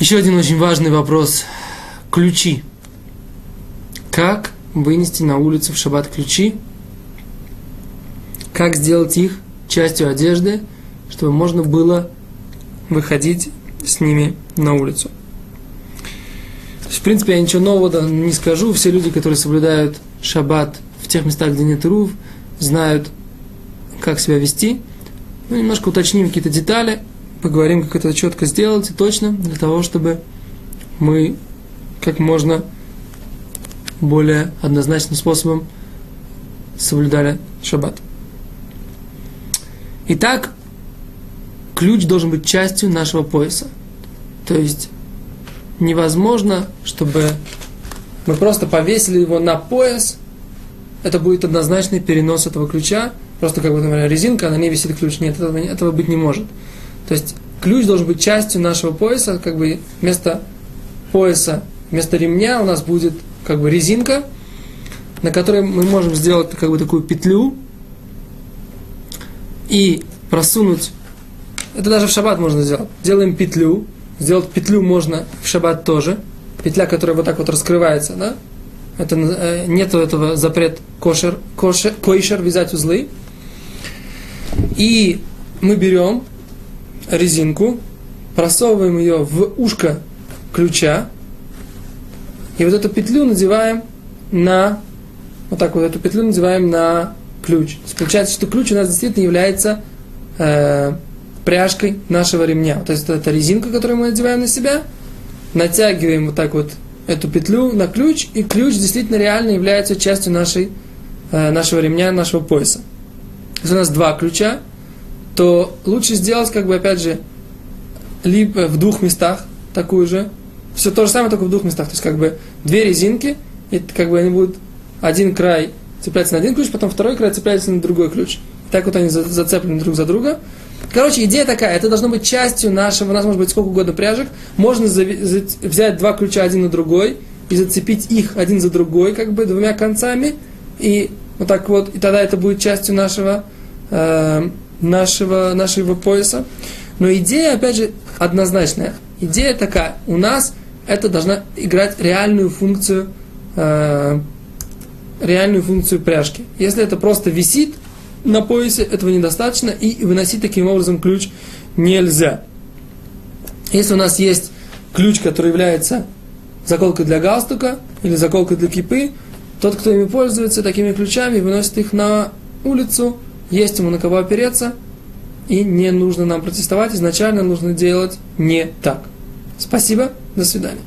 Еще один очень важный вопрос. Ключи. Как вынести на улицу в шаббат ключи? Как сделать их частью одежды, чтобы можно было выходить с ними на улицу? в принципе, я ничего нового не скажу. Все люди, которые соблюдают шаббат в тех местах, где нет рув, знают, как себя вести. Ну, немножко уточним какие-то детали, поговорим, как это четко сделать и точно, для того, чтобы мы как можно более однозначным способом соблюдали шаббат. Итак, ключ должен быть частью нашего пояса. То есть невозможно, чтобы мы просто повесили его на пояс, это будет однозначный перенос этого ключа, просто как бы, например, резинка, на ней висит ключ. Нет, этого, этого быть не может. То есть ключ должен быть частью нашего пояса, как бы вместо пояса, вместо ремня у нас будет как бы резинка, на которой мы можем сделать как бы такую петлю и просунуть, это даже в шаббат можно сделать, делаем петлю, Сделать петлю можно в шаббат тоже. Петля, которая вот так вот раскрывается, да? Это, э, нету этого запрет кошер, кошер, койшер вязать узлы. И мы берем резинку, просовываем ее в ушко ключа, и вот эту петлю надеваем на, вот так вот эту петлю надеваем на ключ. Получается, что ключ у нас действительно является э, пряжкой нашего ремня. То есть это резинка, которую мы надеваем на себя, натягиваем вот так вот эту петлю на ключ, и ключ действительно реально является частью нашей, э, нашего ремня, нашего пояса. Если у нас два ключа, то лучше сделать, как бы, опять же, либо в двух местах такую же, все то же самое, только в двух местах. То есть, как бы, две резинки, и как бы они будут один край цепляется на один ключ, потом второй край цепляется на другой ключ. Так вот они зацеплены друг за друга. Короче, идея такая, это должно быть частью нашего, у нас может быть сколько угодно пряжек, можно взять два ключа один на другой и зацепить их один за другой, как бы двумя концами, и вот так вот, и тогда это будет частью нашего, э, нашего, нашего пояса. Но идея, опять же, однозначная. Идея такая, у нас это должна играть реальную функцию, э, реальную функцию пряжки. Если это просто висит, на поясе, этого недостаточно, и выносить таким образом ключ нельзя. Если у нас есть ключ, который является заколкой для галстука или заколкой для кипы, тот, кто ими пользуется такими ключами, выносит их на улицу, есть ему на кого опереться, и не нужно нам протестовать, изначально нужно делать не так. Спасибо, до свидания.